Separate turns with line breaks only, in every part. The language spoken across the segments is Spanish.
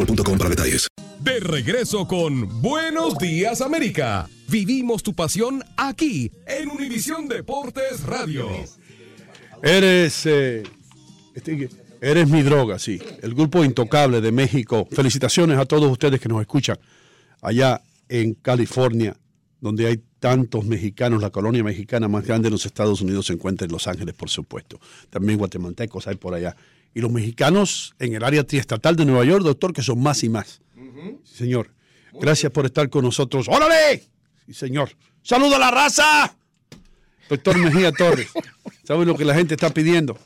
boostmobile.com para detalles.
De regreso con Buenos Días América. Vivimos tu pasión aquí en Univisión Deportes Radio.
Eres, eh, este, eres mi droga, sí. El grupo Intocable de México. Felicitaciones a todos ustedes que nos escuchan allá en California, donde hay tantos mexicanos. La colonia mexicana más grande de los Estados Unidos se encuentra en Los Ángeles, por supuesto. También guatemaltecos hay por allá. Y los mexicanos en el área triestatal de Nueva York, doctor, que son más y más. Sí, señor. Gracias por estar con nosotros. ¡Órale! Sí, señor. ¡Saludo a la raza! Doctor Mejía Torres. ¿Sabe lo que la gente está pidiendo?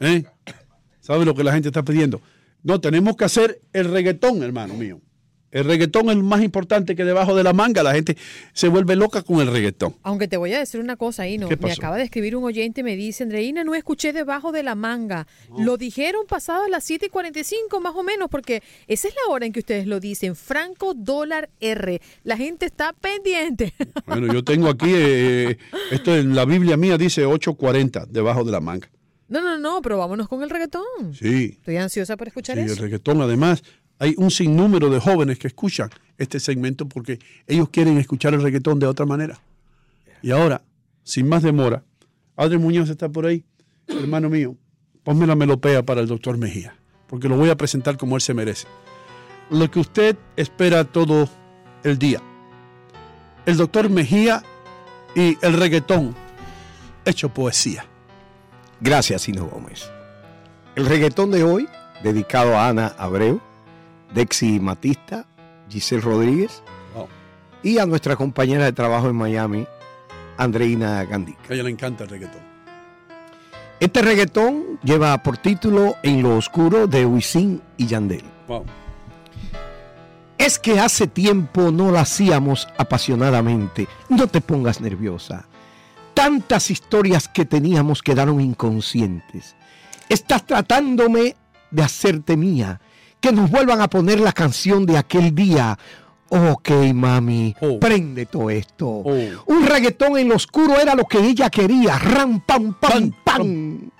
¿Eh? ¿Sabe lo que la gente está pidiendo? No, tenemos que hacer el reggaetón, hermano mío. El reggaetón es más importante que debajo de la manga. La gente se vuelve loca con el reggaetón.
Aunque te voy a decir una cosa ahí, ¿no?
¿Qué
Me acaba de escribir un oyente, me dice, Andreina, no escuché debajo de la manga. Lo dijeron pasado las 7 y 45 más o menos, porque esa es la hora en que ustedes lo dicen. Franco dólar R. La gente está pendiente.
Bueno, yo tengo aquí, eh, esto en la Biblia mía dice 8.40 debajo de la manga.
No, no, no, pero vámonos con el reggaetón.
Sí,
Estoy ansiosa por escuchar
sí, el
eso.
reggaetón. Además, hay un sinnúmero de jóvenes que escuchan este segmento porque ellos quieren escuchar el reggaetón de otra manera. Y ahora, sin más demora, Adri Muñoz está por ahí. Hermano mío, ponme la melopea para el doctor Mejía, porque lo voy a presentar como él se merece. Lo que usted espera todo el día. El doctor Mejía y el reggaetón hecho poesía.
Gracias, Sino Gómez. El reggaetón de hoy, dedicado a Ana Abreu, Dexy Matista, Giselle Rodríguez y a nuestra compañera de trabajo en Miami, Andreina Gandhi.
A ella le encanta el reggaetón.
Este reggaetón lleva por título En lo oscuro de Wisin y Yandel.
Wow.
Es que hace tiempo no lo hacíamos apasionadamente. No te pongas nerviosa. Tantas historias que teníamos quedaron inconscientes. Estás tratándome de hacerte mía. Que nos vuelvan a poner la canción de aquel día. Ok, mami, prende todo esto. Un reggaetón en lo oscuro era lo que ella quería. Ram, pam, pam, pam.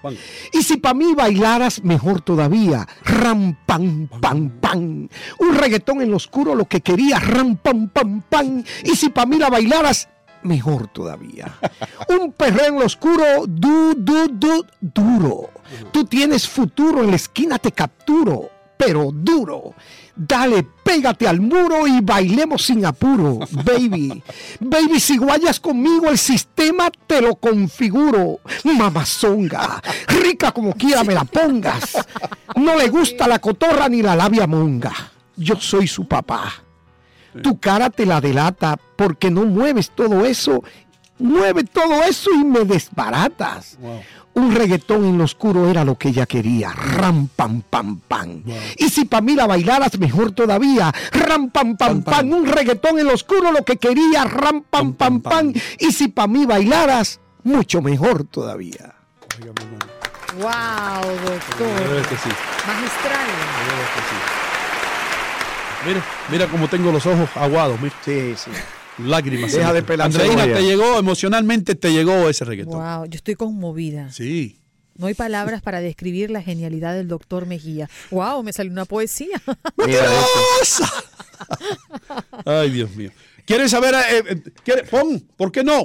Y si para mí bailaras, mejor todavía. Ram, pam, pam, pam. Un reggaetón en lo oscuro lo que quería. Ram, pam, pam, pam. Y si para mí la bailaras, mejor todavía. Un perreo en lo oscuro, du, du, du, duro. Tú tienes futuro, en la esquina te capturo. Pero duro. Dale, pégate al muro y bailemos sin apuro, baby. Baby, si guayas conmigo, el sistema te lo configuro. Mamazonga, rica como quiera me la pongas. No le gusta la cotorra ni la labia monga. Yo soy su papá. Tu cara te la delata porque no mueves todo eso. Mueve todo eso y me desbaratas. Un reggaetón en lo oscuro era lo que ella quería. Ram, pam, pam, pam. Y si pa' mí la bailaras, mejor todavía. Ram, pam, pam, pam. Un reggaetón en lo oscuro lo que quería. Ram, pam, pam, pam. Y si pa' mí bailaras, mucho mejor todavía.
Wow, doctor.
que sí.
Magistral.
Mira, mira cómo tengo los ojos aguados, mira.
Sí, sí.
Lágrimas.
Deja de pelar
Andreina, te llegó, emocionalmente te llegó ese reggaetón.
Wow, yo estoy conmovida.
Sí.
No hay palabras para describir la genialidad del doctor Mejía. Wow, me salió una poesía.
¡Mentirosa! Ay, Dios mío. ¿Quieres saber? eh, eh, quiere- pon, ¿por qué no?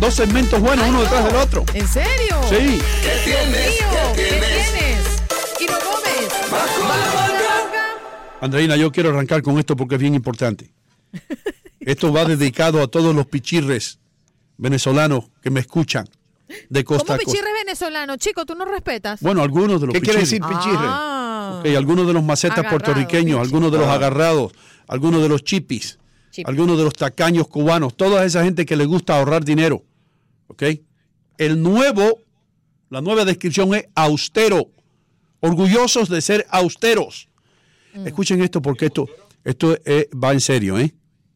Dos segmentos buenos, uno detrás del otro.
¿En serio?
Sí.
¿Qué tienes? ¿Qué tienes? Kino Gómez.
Andreina, yo quiero arrancar con esto porque es bien importante. Esto va dedicado a todos los pichirres venezolanos que me escuchan de costa
¿Cómo
a costa.
pichirre venezolano? Chico, tú no respetas.
Bueno, algunos de los
¿Qué quiere
pichirres.
decir pichirre?
Ah.
Ok, algunos de los macetas
Agarrado,
puertorriqueños, algunos de los
Ah.
agarrados, algunos de los chipis, algunos de los tacaños cubanos, toda esa gente que le gusta ahorrar dinero. ¿Ok? El nuevo, la nueva descripción es austero. Orgullosos de ser austeros.
Mm.
Escuchen esto porque esto, esto eh, va en serio, ¿eh?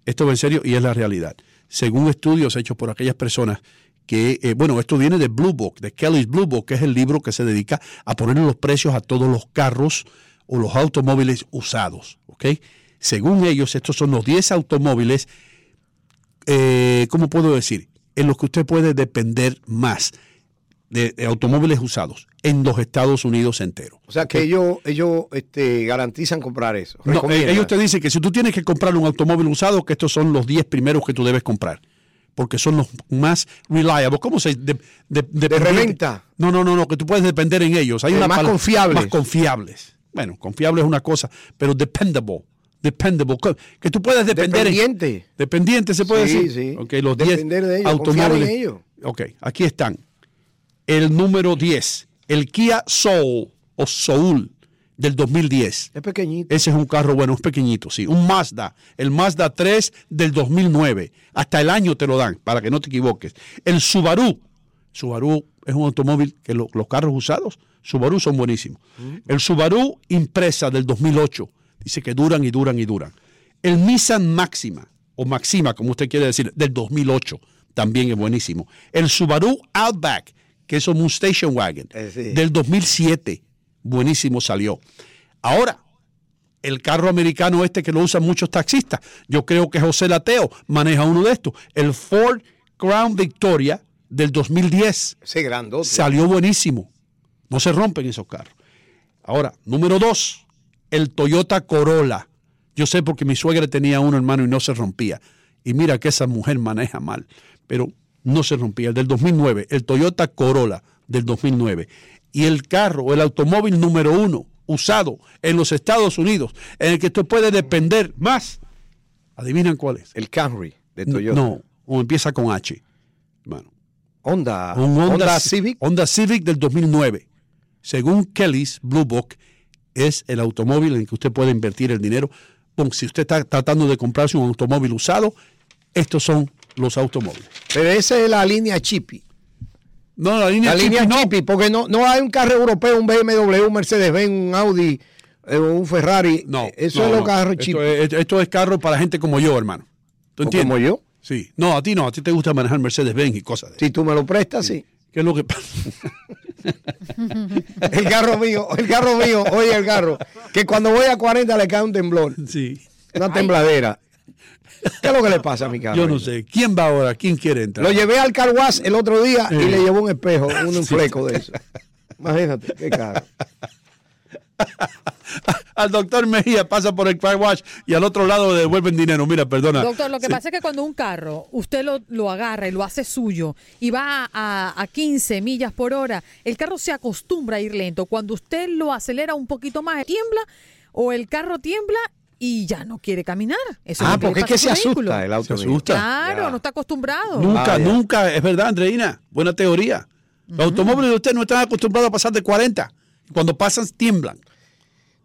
Esto va en serio y es la realidad. Según estudios hechos por aquellas personas que, eh, bueno, esto viene de Blue Book, de Kelly's Blue Book, que es el libro que se dedica a poner los precios a todos los carros o los automóviles usados, ¿ok? Según ellos, estos son los 10 automóviles, eh, ¿cómo puedo decir? En los que usted puede depender más de, de automóviles usados en los Estados Unidos enteros.
O sea que ellos, ellos este, garantizan comprar eso.
No, eh, ellos te dicen que si tú tienes que comprar un automóvil usado, que estos son los 10 primeros que tú debes comprar. Porque son los más reliable. ¿Cómo se de, de,
De reventa.
No, no, no, no, que tú puedes depender en ellos. Hay una
más confiables.
Más confiables. Bueno, confiable es una cosa, pero dependable. Dependable. Que tú puedes depender en-
Dependiente.
Dependiente se puede
Sí,
decir.
sí.
Ok, los 10
Depender de ellos, confiar en
automóviles.
ellos.
Ok, aquí están. El número 10, el Kia Soul o Soul del 2010.
Es pequeñito.
Ese es un carro bueno, es pequeñito, sí. Un Mazda, el Mazda 3 del 2009. Hasta el año te lo dan, para que no te equivoques. El Subaru. Subaru es un automóvil que lo- los carros usados, Subaru son buenísimos. El Subaru Impresa del 2008. Dice que duran y duran y duran. El Nissan Máxima, o Maxima, como usted quiere decir, del 2008. También es buenísimo. El Subaru Outback, que es un station wagon,
Eh, sí.
del 2007. Buenísimo salió. Ahora, el carro americano este que lo usan muchos taxistas. Yo creo que José Lateo maneja uno de estos. El Ford Crown Victoria del 2010.
Ese grandote.
Salió buenísimo. No se rompen esos carros. Ahora, número dos, el Toyota Corolla. Yo sé porque mi suegra tenía uno, hermano, y no se rompía. Y mira que esa mujer maneja mal, pero no se rompía. El del 2009, el Toyota Corolla del 2009. Y el carro, el automóvil número uno usado en los Estados Unidos, en el que usted puede depender más. ¿Adivinan cuál es?
El Camry de Toyota.
No, o empieza con H, hermano.
Honda.
Un Honda,
Honda Civic.
Honda Civic del 2009. Según Kelly's Blue Book, es el automóvil en que usted puede invertir el dinero. Pon, si usted está tratando de comprarse un automóvil usado, estos son los automóviles.
Pero esa es la línea Chippy.
No, la línea
La
Chippy
línea
no.
Chippy, porque no, no hay un carro europeo, un BMW, un Mercedes-Benz, un Audi, eh, un Ferrari.
No,
Eso
no,
es los
no.
carros
esto
Chippy.
es, esto es carro para gente como yo, hermano. ¿Tú
¿O
entiendes?
como yo?
Sí. No, a ti no. A ti te gusta manejar Mercedes-Benz y cosas de
Si tú me lo prestas, sí.
¿Qué es lo que pasa?
El carro mío, el carro mío, oye el carro, que cuando voy a 40 le cae un temblor,
Sí.
una tembladera. ¿Qué es lo que le pasa a mi carro?
Yo no sé. ¿Quién va ahora? ¿Quién quiere entrar?
Lo llevé al car wash el otro día y le llevó un espejo, un fleco de eso. Imagínate, qué caro.
al doctor Mejía, pasa por el car wash y al otro lado le devuelven dinero. Mira, perdona.
Doctor, lo que
Sí.
pasa es que cuando un carro usted lo, lo agarra y lo hace suyo y va a, a 15 millas por hora, el carro se acostumbra a ir lento. Cuando usted lo acelera un poquito más, tiembla o el carro tiembla y ya no quiere caminar. Eso
Ah, porque es que se
vehículo.
asusta el auto.
Se asusta.
Claro, no está acostumbrado.
Nunca,
Ah,
nunca, es verdad, Andreina. Buena teoría. Los automóviles de usted no están acostumbrados a pasar de 40. Cuando pasan, tiemblan.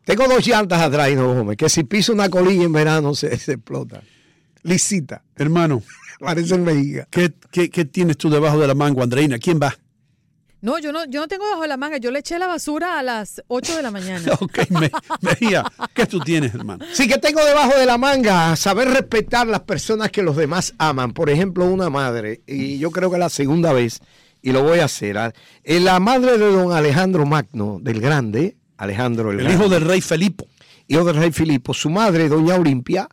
Tengo dos llantas atrás, no, hombre, que si piso una colilla en verano se, se explota. Lisita.
Hermano,
Parecen vejiga.
¿qué, qué, qué tienes tú debajo de la manga, Andreina? ¿Quién va?
No, yo no, yo no tengo bajo de la manga. Yo le eché la basura a las 8 de la mañana.
Ok, me, Mejía, ¿qué tú tienes, hermano?
Sí que tengo debajo de la manga saber respetar las personas que los demás aman. Por ejemplo, una madre, y yo creo que es la segunda vez, y lo voy a hacer. ah, eh, La madre de don Alejandro Magno, del Grande, Alejandro el,
El
Grande,
hijo del rey Felipo.
hijo del rey Filipo, su madre, doña Olimpia,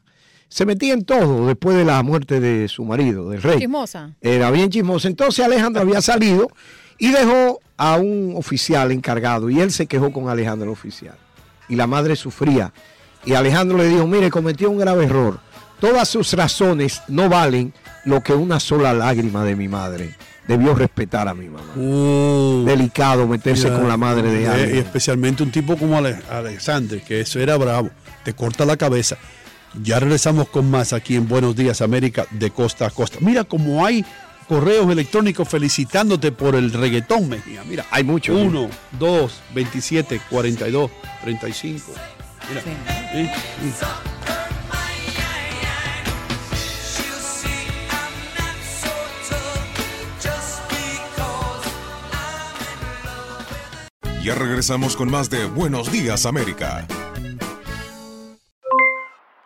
se metía en todo después de la muerte de su marido, del rey.
Chismosa.
Era bien chismoso. Entonces Alejandro había salido y dejó a un oficial encargado y él se quejó con Alejandro el oficial. Y la madre sufría. Y Alejandro le dijo, mire, cometió un grave error. Todas sus razones no valen lo que una sola lágrima de mi madre. Debió respetar a mi mamá. Delicado meterse
Uh. Ya,
con la madre de
eh, Y
alguien.
especialmente un tipo como Ale- Alexander, que eso era bravo. Te corta la cabeza. Ya regresamos con más aquí en Buenos Días América de costa a costa. Mira cómo hay correos electrónicos felicitándote por el reggaetón, Mejía. Mira,
hay muchos.
1, 2, 27, 42, 35. Mira. ¿eh?
Ya regresamos con más de Buenos Días América.